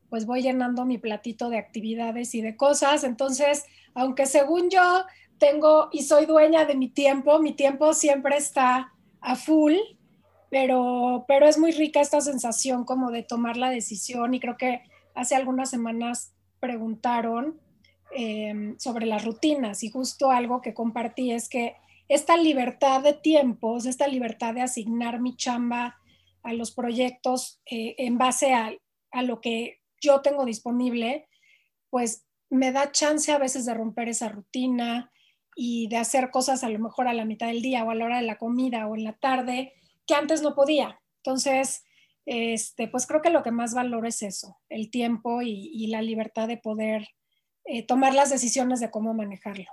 pues voy llenando mi platito de actividades y de cosas. Entonces, aunque según yo tengo y soy dueña de mi tiempo, mi tiempo siempre está a full, pero, pero es muy rica esta sensación como de tomar la decisión y creo que hace algunas semanas preguntaron em, sobre las rutinas y justo algo que compartí es que esta libertad de tiempos, esta libertad de asignar mi chamba a los proyectos eh, en base a, a, lo que yo tengo disponible, pues me da chance a veces de romper esa rutina y de hacer cosas a lo mejor a la mitad del día o a la hora de la comida o en la tarde que antes no podía. Entonces, este, pues creo que lo que más valoro es eso, el tiempo y, la libertad de poder eh, tomar las decisiones de cómo manejarlo.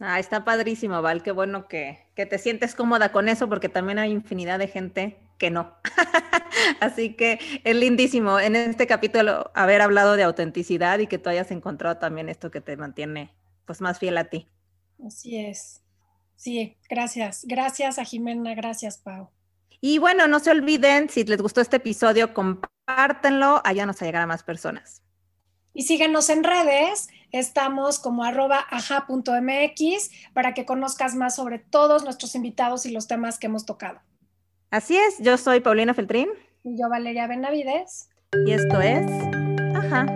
Ah, está padrísimo, Val. Qué bueno que, que, te sientes cómoda con eso, porque también hay infinidad de gente que no. Así que es lindísimo en este capítulo haber hablado de autenticidad y que tú hayas encontrado también esto que te mantiene pues más fiel a ti. Así es. Sí, gracias. Gracias a Jimena, gracias, Pau. Y bueno, no se olviden, si les gustó este episodio, compártenlo, allá nos llegar a más personas. Y síguenos en redes, estamos como arroba aja.mx para que conozcas más sobre todos nuestros invitados y los temas que hemos tocado. Así es, yo soy Paulina Feltrín. Y yo Valeria Benavides. Y esto es Ajá.